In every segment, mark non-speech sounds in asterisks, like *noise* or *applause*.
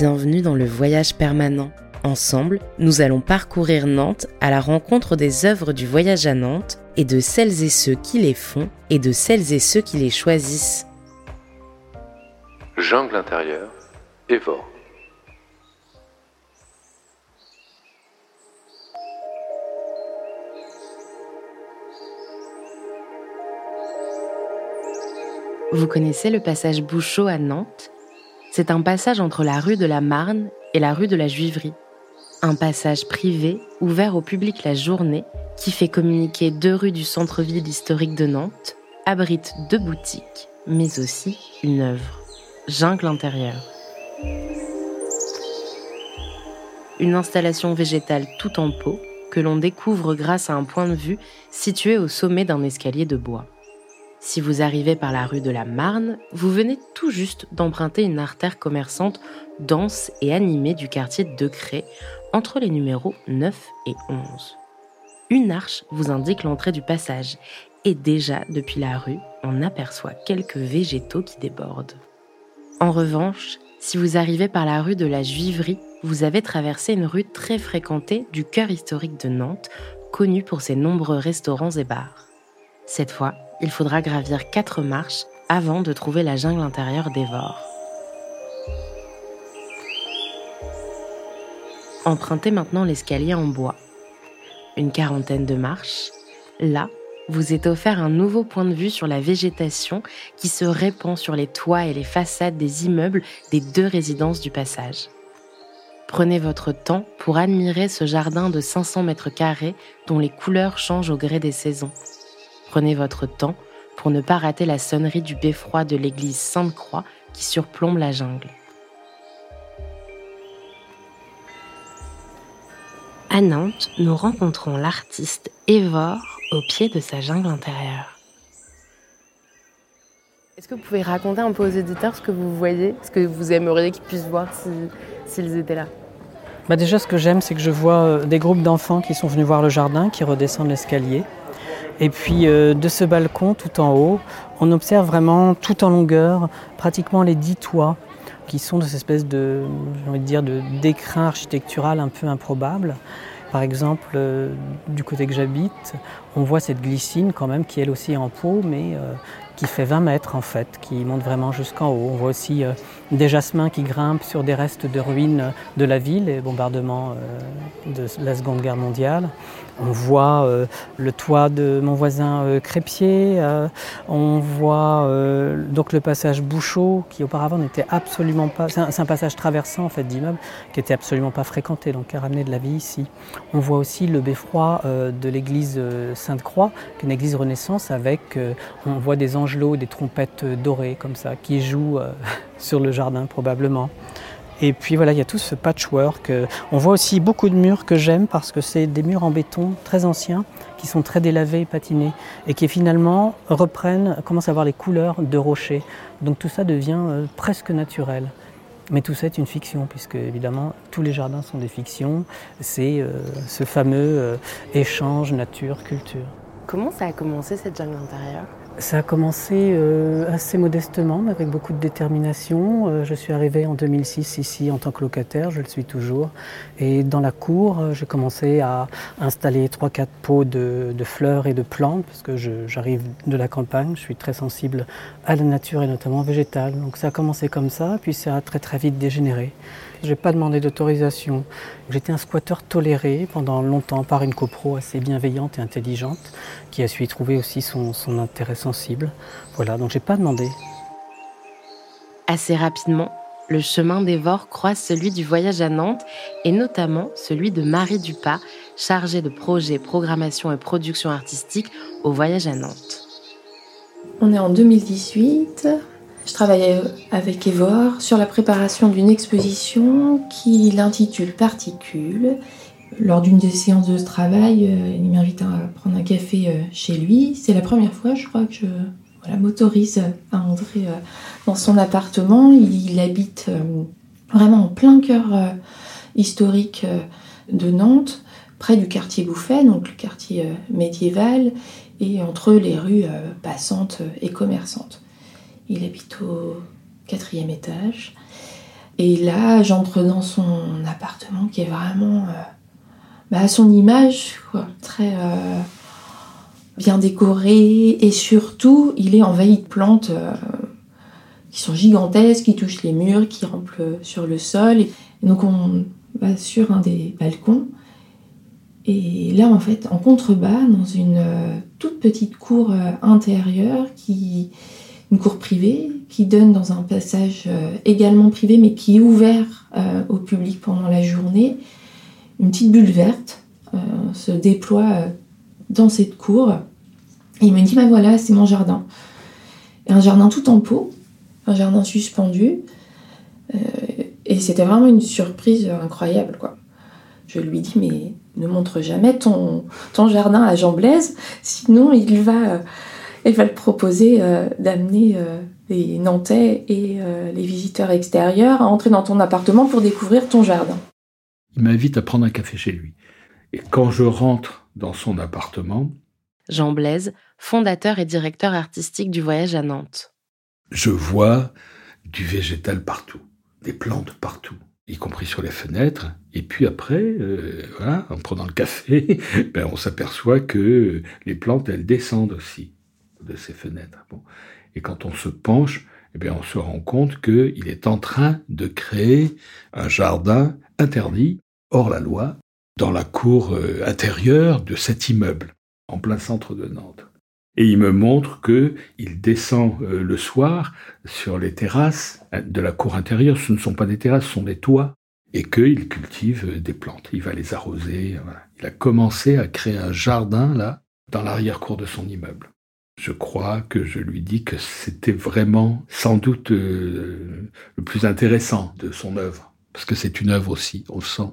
bienvenue dans le voyage permanent. Ensemble, nous allons parcourir Nantes à la rencontre des œuvres du voyage à Nantes et de celles et ceux qui les font et de celles et ceux qui les choisissent. Jungle intérieure, Évore. Vous connaissez le passage Bouchot à Nantes? C'est un passage entre la rue de la Marne et la rue de la Juiverie. Un passage privé ouvert au public la journée qui fait communiquer deux rues du centre-ville historique de Nantes, abrite deux boutiques, mais aussi une œuvre, Jungle intérieur. Une installation végétale tout en pot que l'on découvre grâce à un point de vue situé au sommet d'un escalier de bois. Si vous arrivez par la rue de la Marne, vous venez tout juste d'emprunter une artère commerçante dense et animée du quartier de Cré, entre les numéros 9 et 11. Une arche vous indique l'entrée du passage, et déjà depuis la rue, on aperçoit quelques végétaux qui débordent. En revanche, si vous arrivez par la rue de la Juiverie, vous avez traversé une rue très fréquentée du cœur historique de Nantes, connue pour ses nombreux restaurants et bars. Cette fois, il faudra gravir quatre marches avant de trouver la jungle intérieure d'Evor. Empruntez maintenant l'escalier en bois. Une quarantaine de marches. Là, vous est offert un nouveau point de vue sur la végétation qui se répand sur les toits et les façades des immeubles des deux résidences du passage. Prenez votre temps pour admirer ce jardin de 500 mètres carrés dont les couleurs changent au gré des saisons. Prenez votre temps pour ne pas rater la sonnerie du beffroi de l'église Sainte-Croix qui surplombe la jungle. À Nantes, nous rencontrons l'artiste Évore au pied de sa jungle intérieure. Est-ce que vous pouvez raconter un peu aux éditeurs ce que vous voyez, ce que vous aimeriez qu'ils puissent voir s'ils étaient là? Bah Déjà, ce que j'aime, c'est que je vois euh, des groupes d'enfants qui sont venus voir le jardin, qui redescendent l'escalier. Et puis euh, de ce balcon tout en haut, on observe vraiment tout en longueur pratiquement les dix toits qui sont de cette espèce de, envie de dire, de d'écrin architectural un peu improbable. Par exemple, euh, du côté que j'habite, on voit cette glycine quand même qui elle aussi est en pot, mais euh, qui fait 20 mètres en fait, qui monte vraiment jusqu'en haut. On voit aussi des jasmins qui grimpent sur des restes de ruines de la ville, les bombardements de la Seconde Guerre mondiale. On voit euh, le toit de mon voisin euh, Crépier, euh, on voit donc le passage Bouchot qui auparavant n'était absolument pas. C'est un, passage traversant en fait d'immeubles qui était absolument pas fréquenté, donc qui a ramené de la vie ici. On voit aussi le beffroi de l'église Sainte-Croix, qui est une église Renaissance avec, on voit des angelots, des trompettes dorées comme ça, qui jouent *laughs* sur le jardin probablement. Et puis voilà, il y a tout ce patchwork. On voit aussi beaucoup de murs que j'aime parce que c'est des murs en béton très anciens qui sont très délavés et patinés et qui finalement reprennent, commencent à avoir les couleurs de rochers. Donc tout ça devient euh, presque naturel. Mais tout ça est une fiction, puisque évidemment tous les jardins sont des fictions. C'est euh, ce fameux euh, échange nature-culture. Comment ça a commencé cette jungle intérieure? Ça a commencé euh, assez modestement, mais avec beaucoup de détermination. Euh, je suis arrivé en 2006 ici en tant que locataire, je le suis toujours. Et dans la cour, euh, j'ai commencé à installer 3-4 pots de, de, fleurs et de plantes, parce que j'arrive de la campagne, je suis très sensible à la nature et notamment végétale. Donc ça a commencé comme ça, puis ça a très très vite dégénéré. Je n'ai pas demandé d'autorisation. J'étais un squatteur toléré pendant longtemps par une copro assez bienveillante et intelligente qui a su y trouver aussi son, intérêt sensible. Voilà, donc j'ai pas demandé. Assez rapidement, le chemin des Vors croise celui du voyage à Nantes et notamment celui de Marie Dupas, chargée de projets, programmation et production artistique au voyage à Nantes. On est en 2018, je travaille avec Evor sur la préparation d'une exposition qui l'intitule Particules. Lors d'une des séances de travail, euh, il m'invite à prendre un café euh, chez lui. C'est la première fois, je crois, que je m'autorise à entrer euh, dans son appartement. Il habite vraiment en plein cœur historique de Nantes, près du quartier Bouffet, donc le quartier médiéval, et entre les rues passantes et commerçantes. Il habite au quatrième étage. Et là, j'entre dans son appartement qui est vraiment euh, bah, à son image, quoi. très euh, bien décoré. Et surtout, il est envahi de plantes euh, qui sont gigantesques, qui touchent les murs, qui rampent sur le sol. Donc, on va sur un des balcons. Et là, en fait, en contrebas, dans une toute petite cour intérieure qui une cour privée qui donne dans un passage euh, également privé mais qui est ouvert euh, au public pendant la journée. Une petite bulle verte euh, se déploie dans cette cour. Et il me dit, bah voilà, c'est mon jardin. un jardin tout en pot, un jardin suspendu. et c'était vraiment une surprise incroyable, quoi. Je lui dis, mais ne montre jamais ton, ton jardin à Jean Blaise, sinon il va elle va te proposer euh, d'amener euh, les Nantais et euh, les visiteurs extérieurs à entrer dans ton appartement pour découvrir ton jardin. Il m'invite à prendre un café chez lui. Et quand je rentre dans son appartement, Jean Blaise, fondateur et directeur artistique du voyage à Nantes. Je vois du végétal partout, des plantes partout, y compris sur les fenêtres. Et puis après, voilà, en prenant le café, *laughs* ben on s'aperçoit que les plantes, elles descendent aussi de ces fenêtres. Et quand on se penche, eh on se rend compte qu'il est en train de créer un jardin interdit, hors la loi, dans la cour euh, intérieure de cet immeuble, en plein centre de Nantes. Et il me montre que il descend euh, le soir sur les terrasses de la cour intérieure. Ce ne sont pas des terrasses, ce sont des toits. Et qu'il cultive euh, des plantes. Il va les arroser. Il a commencé à créer un jardin, là, dans l'arrière-cour de son immeuble je crois que je lui dis que c'était vraiment sans doute euh, le plus intéressant de son œuvre, parce que c'est une œuvre aussi, on le sent.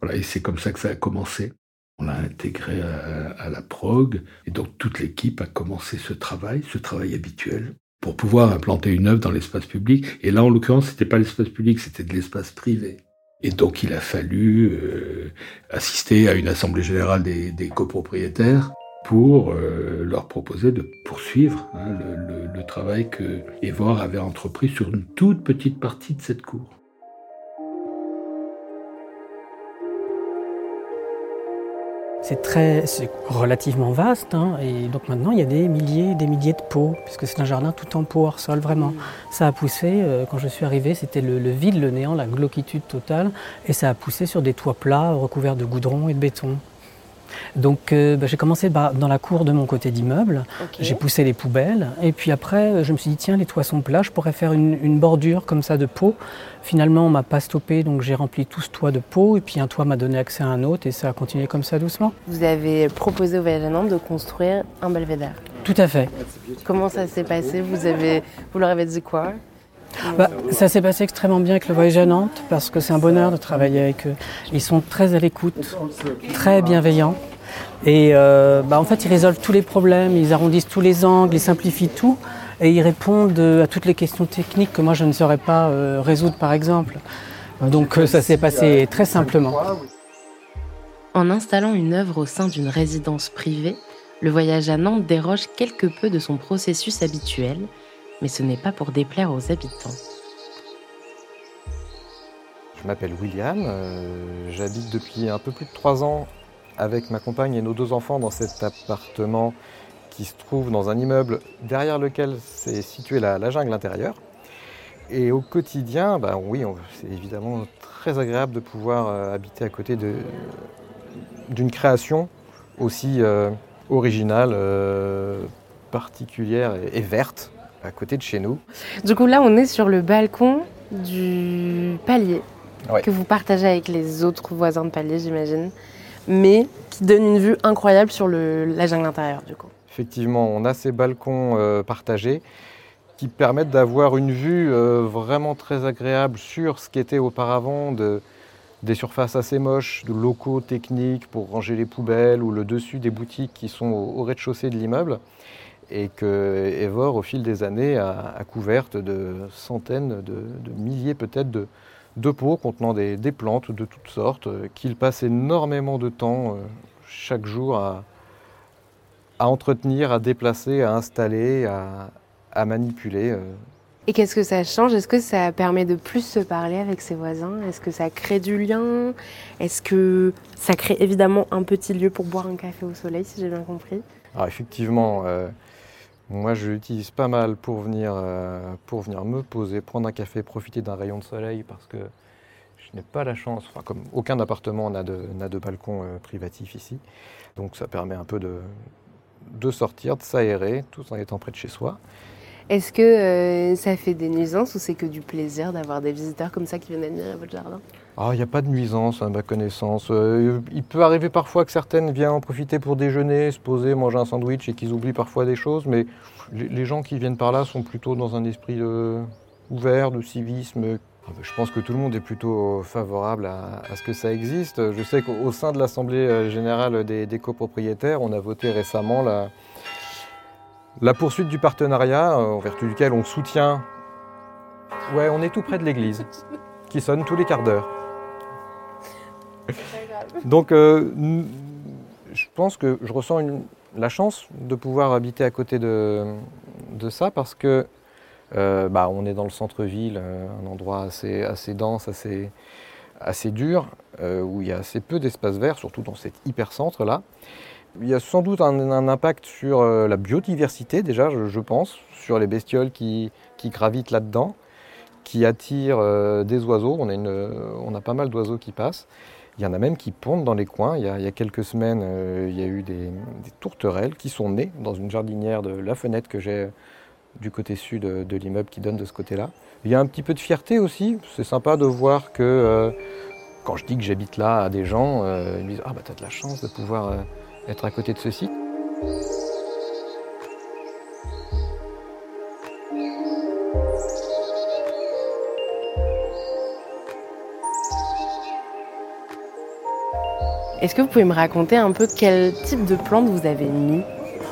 Voilà, et c'est comme ça que ça a commencé. On l'a intégré à, la prog, et donc toute l'équipe a commencé ce travail, ce travail habituel, pour pouvoir implanter une œuvre dans l'espace public. Et là, en l'occurrence, c'était pas l'espace public, c'était de l'espace privé. Et donc, il a fallu euh, assister à une assemblée générale des, des copropriétaires pour euh, leur proposer de poursuivre hein, le, le, travail que Evor avait entrepris sur une toute petite partie de cette cour. C'est très, c'est relativement vaste, hein, et donc maintenant il y a des milliers, des milliers de pots, puisque c'est un jardin tout en pot hors sol vraiment. Mm. Ça a poussé, euh, quand je suis arrivé, c'était le, le, vide, le néant, la glauquitude totale, et ça a poussé sur des toits plats recouverts de goudron et de béton. Donc euh, bah, j'ai commencé bah, dans la cour de mon côté d'immeuble, j'ai poussé les poubelles, et puis après euh, je me suis dit tiens les toits sont plats, je pourrais faire une, bordure comme ça de pot. Finalement on m'a pas stoppé, donc j'ai rempli tout ce toit de pot, et puis un toit m'a donné accès à un autre, et ça a continué comme ça doucement. Vous avez proposé au Voyage à Nantes de construire un belvédère. Tout à fait. Comment ça s'est passé? Vous, avez, vous leur avez dit quoi? Bah, ça s'est passé extrêmement bien avec le voyage à Nantes parce que c'est un bonheur de travailler avec eux. Ils sont très à l'écoute, très bienveillants. Et euh, bah, en fait, ils résolvent tous les problèmes, ils arrondissent tous les angles, ils simplifient tout et ils répondent à toutes les questions techniques que moi je ne saurais pas euh, résoudre par exemple. Donc euh, ça s'est passé très simplement. En installant une œuvre au sein d'une résidence privée, le voyage à Nantes déroge quelque peu de son processus habituel mais ce n'est pas pour déplaire aux habitants. Je m'appelle William, euh, j'habite depuis un peu plus de trois ans avec ma compagne et nos deux enfants dans cet appartement qui se trouve dans un immeuble derrière lequel s'est située la, jungle intérieure. Et au quotidien, ben oui, c'est évidemment très agréable de pouvoir euh, habiter à côté d'une création aussi euh, originale, particulière et verte à côté de chez nous. Du coup, là, on est sur le balcon du palier que vous partagez avec les autres voisins de palier, j'imagine, mais qui donne une vue incroyable sur le, la jungle intérieure, du coup. Effectivement, on a ces balcons euh, partagés qui permettent d'avoir une vue euh, vraiment très agréable sur ce qui était auparavant de, des surfaces assez moches, de locaux techniques pour ranger les poubelles ou le dessus des boutiques qui sont au rez-de-chaussée de l'immeuble et que Evor, au fil des années, a, couverte de centaines, de, milliers peut-être de, pots contenant des, plantes de toutes sortes, euh, qu'il passe énormément de temps euh, chaque jour à, entretenir, à déplacer, à installer, à, manipuler. Euh, Et qu'est-ce que ça change? Est-ce que ça permet de plus se parler avec ses voisins? Est-ce que ça crée du lien? Est-ce que ça crée évidemment un petit lieu pour boire un café au soleil, si j'ai bien compris? Alors effectivement, euh, moi je l'utilise pas mal pour venir, euh, pour venir me poser, prendre un café, profiter d'un rayon de soleil parce que je n'ai pas la chance, enfin comme aucun appartement n'a de, n'a de balcon euh, privatif ici, donc ça permet un peu de, de sortir, de s'aérer, tout en étant près de chez soi. Est-ce que euh, ça fait des nuisances ou c'est que du plaisir d'avoir des visiteurs comme ça qui viennent admirer votre jardin? Ah, il n'y a pas de nuisance à ma connaissance. Euh, il peut arriver parfois que certaines viennent en profiter pour déjeuner, se poser, manger un sandwich et qu'ils oublient parfois des choses, mais les, gens qui viennent par là sont plutôt dans un esprit ouvert, de civisme. Ah, ben, Je pense que tout le monde est plutôt favorable à, ce que ça existe. Je sais qu'au au sein de l'Assemblée euh, générale des, des copropriétaires, on a voté récemment la, la poursuite du partenariat, euh, en vertu duquel on soutient. Ouais, on est tout près de l'église, qui sonne tous les quarts d'heure. Donc, euh, je pense que je ressens la chance de pouvoir habiter à côté de, ça parce que euh, bah, on est dans le centre-ville, euh, un endroit assez, dense, assez, assez dur, où il y a assez peu d'espace vert, surtout dans cet hypercentre-là. Il y a sans doute un, impact sur la biodiversité, déjà, je, pense, sur les bestioles qui, qui gravitent là-dedans, qui attirent des oiseaux. On a pas mal d'oiseaux qui passent. Il y en a même qui pondent dans les coins. Il y a, il y a quelques semaines, euh, il y a eu des, tourterelles qui sont nées dans une jardinière de la fenêtre que j'ai du côté sud de l'immeuble qui donne de ce côté-là. Il y a un petit peu de fierté aussi. C'est sympa de voir que euh, quand je dis que j'habite là à des gens, euh, ils me disent Ah, bah, t'as de la chance de pouvoir euh, être à côté de ce Est-ce que vous pouvez me raconter un peu quel type de plantes vous avez mis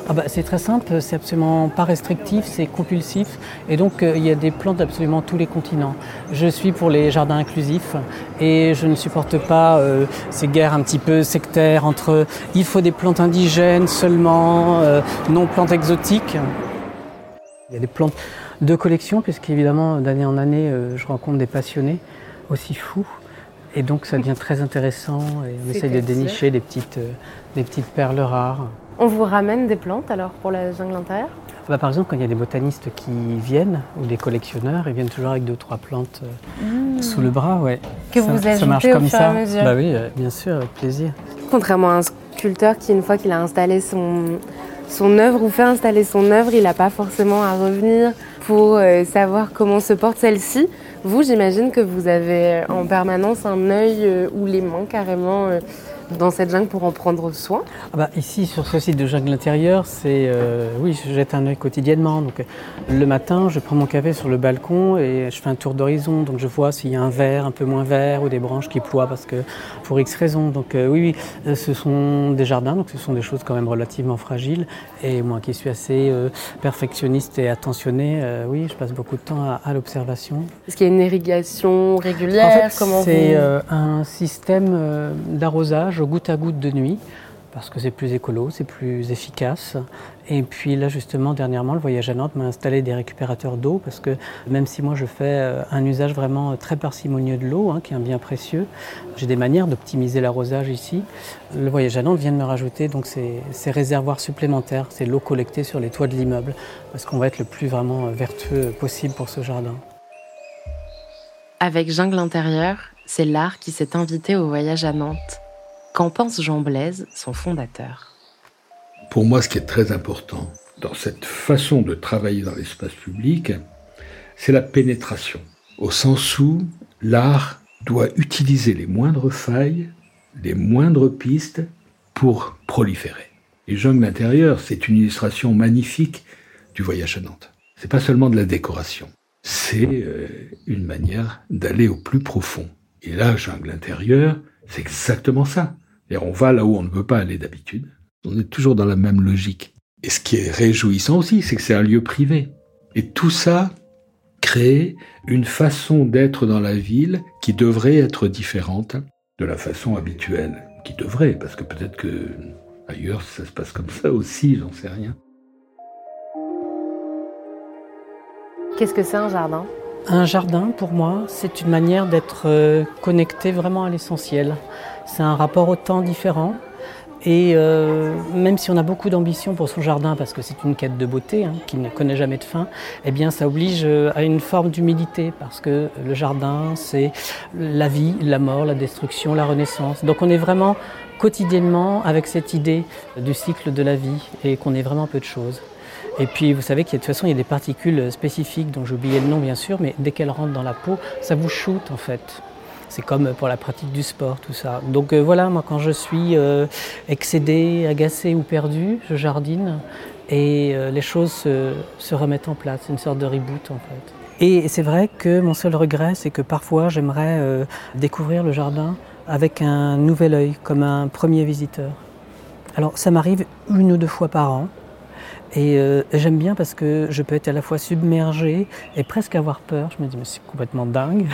Ah bah, c'est très simple, c'est absolument pas restrictif, c'est compulsif. Et donc, euh, il y a des plantes d'absolument tous les continents. Je suis pour les jardins inclusifs et je ne supporte pas euh, ces guerres un petit peu sectaires entre il faut des plantes indigènes seulement, euh, non plantes exotiques. Il y a des plantes de collection, puisqu'évidemment, d'année en année, je rencontre des passionnés aussi fous. Et donc, ça devient très intéressant et on essaye de dénicher des petites, euh, des petites perles rares. On vous ramène des plantes alors pour la jungle intérieure Bah, par exemple, quand il y a des botanistes qui viennent, ou des collectionneurs, ils viennent toujours avec deux, trois plantes euh, sous le bras, ouais. Que ça, vous ça marche ajoutez au comme et ça. à mesure? Bah oui, euh, bien sûr, avec plaisir. Contrairement à un sculpteur qui, une fois qu'il a installé son, son œuvre ou fait installer son œuvre, il n'a pas forcément à revenir pour euh, savoir comment se porte celle-ci. Vous, j'imagine que vous avez euh, en permanence un œil euh, ou les mains carrément euh, dans cette jungle pour en prendre soin. Ah bah, ici, sur ce site de jungle intérieur, c'est euh, oui, je jette un œil quotidiennement. Donc, euh, le matin, je prends mon café sur le balcon et je fais un tour d'horizon. Donc, je vois s'il y a un vert un peu moins vert ou des branches qui ploient parce que pour X raisons. Donc, euh, oui, oui, ce sont des jardins, donc ce sont des choses quand même relativement fragiles. Et moi, qui suis assez euh, perfectionniste et attentionné, oui, je passe beaucoup de temps à, à l'observation. Est-ce qu'il y a une irrigation régulière En fait, Comment c'est vous- un système d'arrosage goutte à goutte de nuit, parce que c'est plus écolo, c'est plus efficace. Et puis là, justement, dernièrement, le voyage à Nantes m'a installé des récupérateurs d'eau, parce que même si moi je fais euh, un usage vraiment très parcimonieux de l'eau, hein, qui est un bien précieux, j'ai des manières d'optimiser l'arrosage ici. Le voyage à Nantes vient de me rajouter donc ces, ces réservoirs supplémentaires, c'est l'eau collectée sur les toits de l'immeuble, parce qu'on va être le plus vraiment euh, vertueux possible pour ce jardin. Avec Jungle intérieur, c'est l'art qui s'est invité au voyage à Nantes. Qu'en pense Jean Blaise, son fondateur? Pour moi, ce qui est très important dans cette façon de travailler dans l'espace public, c'est la pénétration. Au sens où l'art doit utiliser les moindres failles, les moindres pistes pour proliférer. Et Jungle intérieur, c'est une illustration magnifique du voyage à Nantes. C'est pas seulement de la décoration, c'est euh, une manière d'aller au plus profond. Et là, Jungle intérieur, c'est exactement ça. Et on va là où on ne veut pas aller d'habitude. On est toujours dans la même logique. Et ce qui est réjouissant aussi, c'est que c'est un lieu privé. Et tout ça crée une façon d'être dans la ville qui devrait être différente de la façon habituelle. Qui devrait, parce que peut-être que ailleurs ça se passe comme ça aussi, j'en sais rien. Qu'est-ce que c'est un jardin? Un jardin, pour moi, c'est une manière d'être euh, connecté vraiment à l'essentiel. C'est un rapport au temps différent. Et euh, même si on a beaucoup d'ambition pour son jardin, parce que c'est une quête de beauté hein, qui ne connaît jamais de fin, eh bien ça oblige euh, à une forme d'humilité, parce que le jardin, c'est la vie, la mort, la destruction, la renaissance. Donc on est vraiment quotidiennement avec cette idée du cycle de la vie et qu'on est vraiment peu de choses. Et puis vous savez qu'il y a de toute façon il y a des particules spécifiques dont j'ai oublié le nom bien sûr, mais dès qu'elles rentrent dans la peau, ça vous shoot en fait. C'est comme pour la pratique du sport, tout ça. Donc euh, voilà, moi quand je suis euh, excédé, agacé ou perdu, je jardine et euh, les choses se, remettent en place. Une sorte de reboot en fait. Et c'est vrai que mon seul regret, c'est que parfois j'aimerais découvrir le jardin avec un nouvel œil, comme un premier visiteur. Alors ça m'arrive une ou deux fois par an. Et euh, j'aime bien parce que je peux être à la fois submergé et presque avoir peur. Je me dis, mais c'est complètement dingue.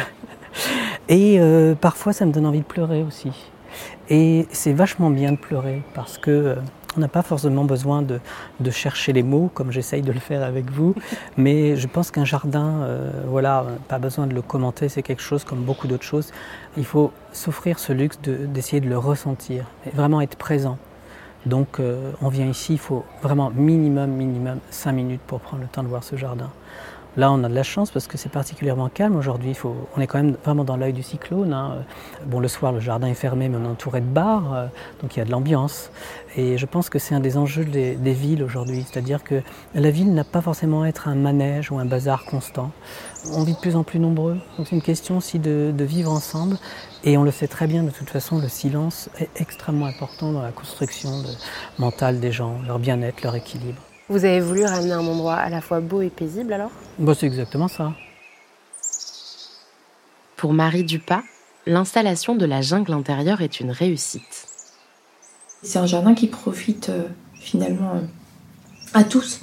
*laughs* Et euh, parfois, ça me donne envie de pleurer aussi. Et c'est vachement bien de pleurer parce que euh, on n'a pas forcément besoin de, de, chercher les mots comme j'essaye de le faire avec vous, *laughs* mais je pense qu'un jardin, voilà, pas besoin de le commenter, c'est quelque chose comme beaucoup d'autres choses. Il faut s'offrir ce luxe d'essayer de, de, le ressentir et vraiment être présent. Donc euh, on vient ici, il faut vraiment minimum, minimum 5 minutes pour prendre le temps de voir ce jardin. Là, on a de la chance parce que c'est particulièrement calme aujourd'hui. On est quand même vraiment dans l'œil du cyclone. Hein. Bon, le soir, le jardin est fermé, mais on est entouré de bars, euh, donc il y a de l'ambiance. Et je pense que c'est un des enjeux des, villes aujourd'hui. C'est-à-dire que la ville n'a pas forcément à être un manège ou un bazar constant. On vit de plus en plus nombreux. Donc c'est une question aussi de, vivre ensemble. Et on le sait très bien, de toute façon, le silence est extrêmement important dans la construction mentale des gens, leur bien-être, leur équilibre. Vous avez voulu ramener un endroit à la fois beau et paisible alors? Bah, C'est exactement ça. Pour Marie Dupas, l'installation de la jungle intérieure est une réussite. C'est un jardin qui profite euh, finalement euh, à tous,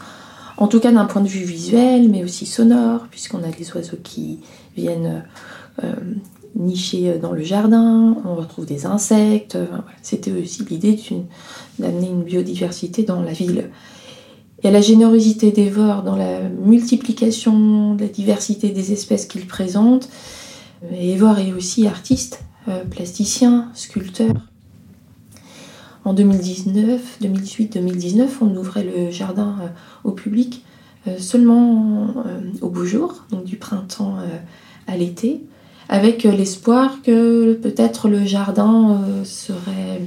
en tout cas d'un point de vue visuel, mais aussi sonore, puisqu'on a des oiseaux qui viennent euh, nicher dans le jardin, on retrouve des insectes. C'était aussi l'idée d'amener une biodiversité dans la ville. Il y a la générosité d'Evor dans la multiplication de la diversité des espèces qu'il présente. Evor est aussi artiste, euh, plasticien, sculpteur. En 2019, 2018-2019, on ouvrait le jardin euh, au public euh, seulement au beau jour, donc du printemps à l'été, avec l'espoir que peut-être le jardin serait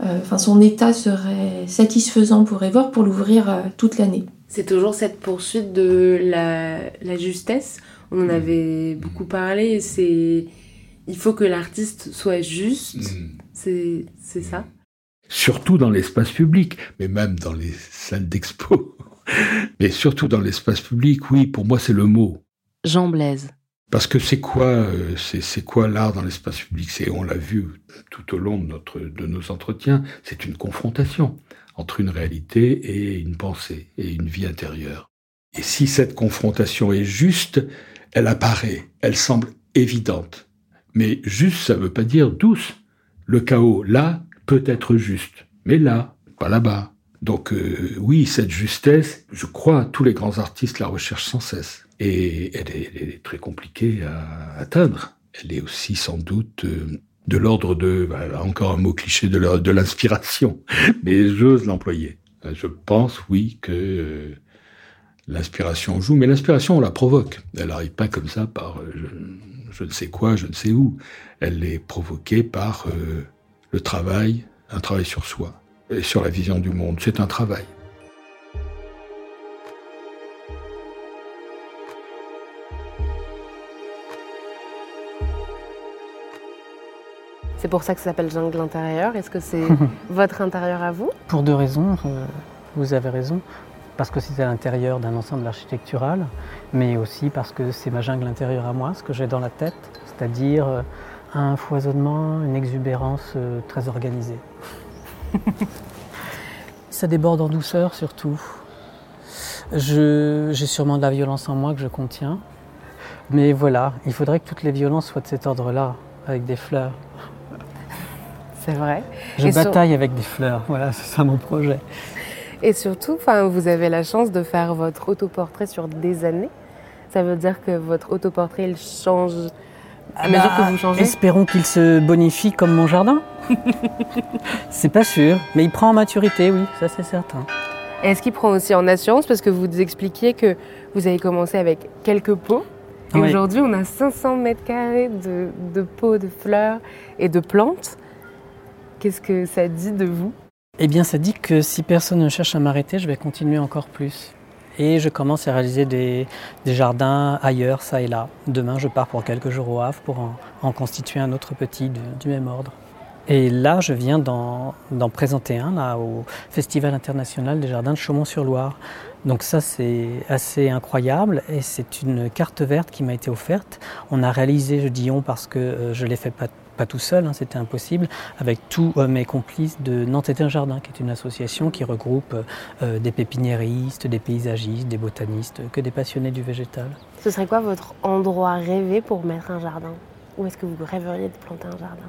euh, enfin son état serait satisfaisant pour Evor pour l'ouvrir euh, toute l'année. C'est toujours cette poursuite de la, justesse. On en avait beaucoup parlé. C'est il faut que l'artiste soit juste. Mm. C'est c'est ça. Surtout dans l'espace public, mais même dans les salles d'expo. *laughs* mais surtout dans l'espace public, oui, pour moi c'est le mot. Jean Blaise. Parce que c'est quoi, euh, c'est quoi l'art dans l'espace public? C'est, on l'a vu tout au long de de nos entretiens, c'est une confrontation entre une réalité et une pensée et une vie intérieure. Et si cette confrontation est juste, elle apparaît, elle semble évidente. Mais juste, ça ne veut pas dire douce. Le chaos là peut être juste, mais là, pas là-bas. Donc euh, oui, cette justesse, je crois, tous les grands artistes la recherchent sans cesse. Et elle est, très compliquée à atteindre. Elle est aussi sans doute euh, de l'ordre de, bah, encore un mot cliché, de l'inspiration, *laughs* mais j'ose l'employer. Je pense, oui, que euh, l'inspiration joue, mais l'inspiration, on la provoque. Elle n'arrive pas comme ça par euh, je, ne sais quoi, je ne sais où. Elle est provoquée par le travail, un travail sur soi et sur la vision du monde. C'est un travail. C'est pour ça que ça s'appelle jungle intérieur. Est-ce que c'est *laughs* votre intérieur à vous? Pour deux raisons. Euh, vous avez raison. Parce que c'est à l'intérieur d'un ensemble architectural, mais aussi parce que c'est ma jungle intérieure à moi, ce que j'ai dans la tête, c'est-à-dire euh, un foisonnement, une exubérance euh, très organisée. *laughs* ça déborde en douceur surtout. J'ai sûrement de la violence en moi que je contiens. Mais voilà, il faudrait que toutes les violences soient de cet ordre-là, avec des fleurs. *laughs* C'est vrai. Je bataille avec des fleurs, voilà, *laughs* c'est ça mon projet. Et surtout, vous avez la chance de faire votre autoportrait sur des années. Ça veut dire que votre autoportrait, il change à mesure que Bah, vous changez Espérons qu'il se bonifie comme mon jardin. *laughs* c'est pas sûr, mais il prend en maturité, oui, ça c'est certain. Est-ce qu'il prend aussi en assurance? Parce que vous expliquiez que vous avez commencé avec quelques pots. Et Oui. aujourd'hui, on a 500 mètres carrés de, de pots de fleurs et de plantes. Qu'est-ce que ça dit de vous? Eh bien, ça dit que si personne ne cherche à m'arrêter, je vais continuer encore plus. Et je commence à réaliser des, des jardins ailleurs, ça et là. Demain, je pars pour quelques jours au Havre pour en, en constituer un autre petit du même ordre. Et là, je viens d'en présenter un là, au Festival international des jardins de Chaumont-sur-Loire. Donc ça, c'est assez incroyable et c'est une carte verte qui m'a été offerte. On a réalisé, je dis on parce que euh, je l'ai fait pas, pas tout seul, hein, c'était impossible, avec tous euh, mes complices de Nantes est un jardin, qui est une association qui regroupe euh, des pépiniéristes, des paysagistes, des botanistes, que des passionnés du végétal. Ce serait quoi votre endroit rêvé pour mettre un jardin? Où est-ce que vous rêveriez de planter un jardin?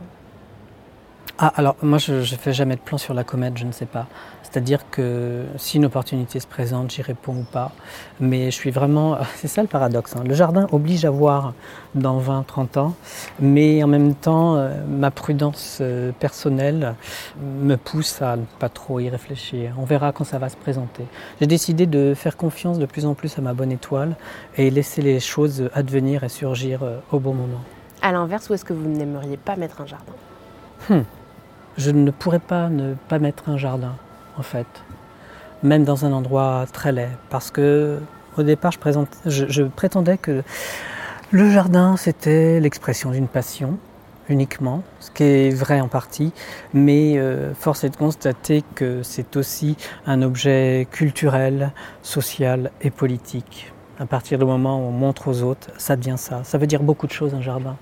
Ah, alors moi je ne fais jamais de plan sur la comète, je ne sais pas. C'est-à-dire que si une opportunité se présente, j'y réponds ou pas. Mais je suis vraiment. *laughs* C'est ça le paradoxe. hein. Le jardin oblige à voir dans 20, 30 ans, mais en même temps, euh, ma prudence euh, personnelle me pousse à ne pas trop y réfléchir. On verra quand ça va se présenter. J'ai décidé de faire confiance de plus en plus à ma bonne étoile et laisser les choses advenir et surgir euh, au bon moment. À l'inverse, où est-ce que vous n'aimeriez pas mettre un jardin? Je ne pourrais pas ne pas mettre un jardin, en fait, même dans un endroit très laid, parce que au départ, je, prétendais que le jardin, c'était l'expression d'une passion uniquement, ce qui est vrai en partie, mais euh, force est de constater que c'est aussi un objet culturel, social et politique. À partir du moment où on montre aux autres, ça devient ça. Ça veut dire beaucoup de choses, un jardin.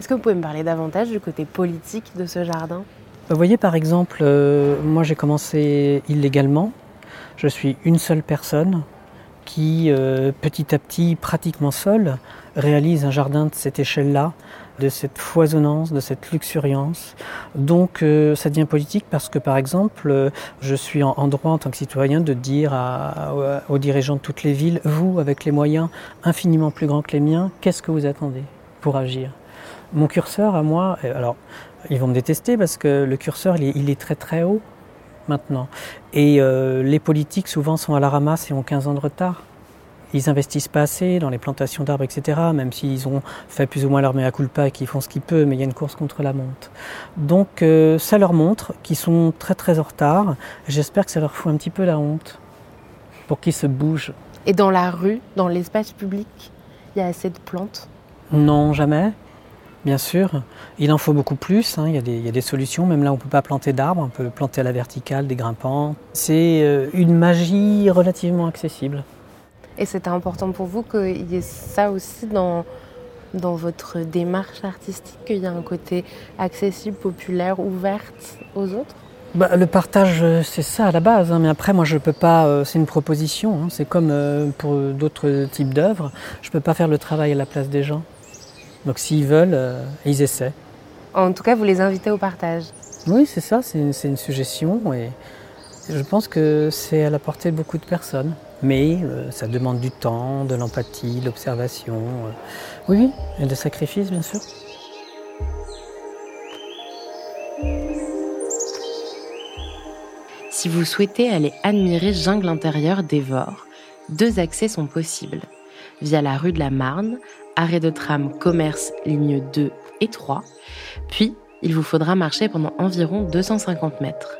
Est-ce que vous pouvez me parler davantage du côté politique de ce jardin? Vous voyez, par exemple, euh, moi j'ai commencé illégalement. Je suis une seule personne qui, euh, petit à petit, pratiquement seule, réalise un jardin de cette échelle-là, de cette foisonnance, de cette luxuriance. Donc euh, ça devient politique parce que, par exemple, je suis en, droit en tant que citoyen de dire aux dirigeants de toutes les villes, vous, avec les moyens infiniment plus grands que les miens, qu'est-ce que vous attendez pour agir? Mon curseur à moi, alors ils vont me détester parce que le curseur, il est, il est très très haut maintenant. Et euh, les politiques souvent sont à la ramasse et ont 15 ans de retard. Ils investissent pas assez dans les plantations d'arbres, etc., même s'ils ont fait plus ou moins leur mea culpa et qu'ils font ce qu'ils peuvent, mais il y a une course contre la montre. Donc euh, ça leur montre qu'ils sont très très en retard. J'espère que ça leur fout un petit peu la honte pour qu'ils se bougent. Et dans la rue, dans l'espace public, il y a assez de plantes? Non, jamais. Bien sûr, il en faut beaucoup plus. hein. Il, y a des, il y a des solutions. Même là, on ne peut pas planter d'arbres. On peut planter à la verticale, des grimpants. C'est euh, une magie relativement accessible. Et c'était important pour vous qu'il y ait ça aussi dans, dans votre démarche artistique, qu'il y ait un côté accessible, populaire, ouverte aux autres? Bah, le partage, euh, c'est ça à la base. hein. Mais après, moi, je peux pas. euh, c'est une proposition. hein. C'est comme euh, pour d'autres types d'œuvres. Je peux pas faire le travail à la place des gens. Donc, s'ils veulent, euh, ils essaient. En tout cas, vous les invitez au partage. Oui, c'est ça. C'est une, suggestion et je pense que c'est à la portée de beaucoup de personnes. Mais euh, ça demande du temps, de l'empathie, de l'observation. euh. Oui, oui, et des sacrifices, bien sûr. Si vous souhaitez aller admirer Jungle intérieur d'Evore, deux accès sont possibles. Via la rue de la Marne, arrêt de tram commerce ligne 2 et 3, puis il vous faudra marcher pendant environ 250 mètres.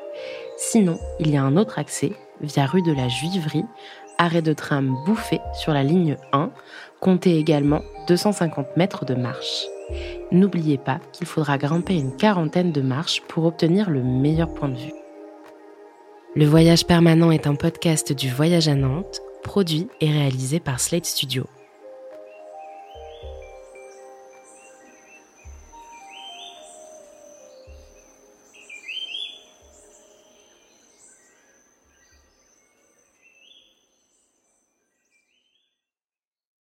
Sinon, il y a un autre accès via rue de la Juiverie, arrêt de tram bouffé sur la ligne 1, comptez également 250 mètres de marche. N'oubliez pas qu'il faudra grimper une quarantaine de marches pour obtenir le meilleur point de vue. Le Voyage permanent est un podcast du Voyage à Nantes, produit et réalisé par Slate Studio.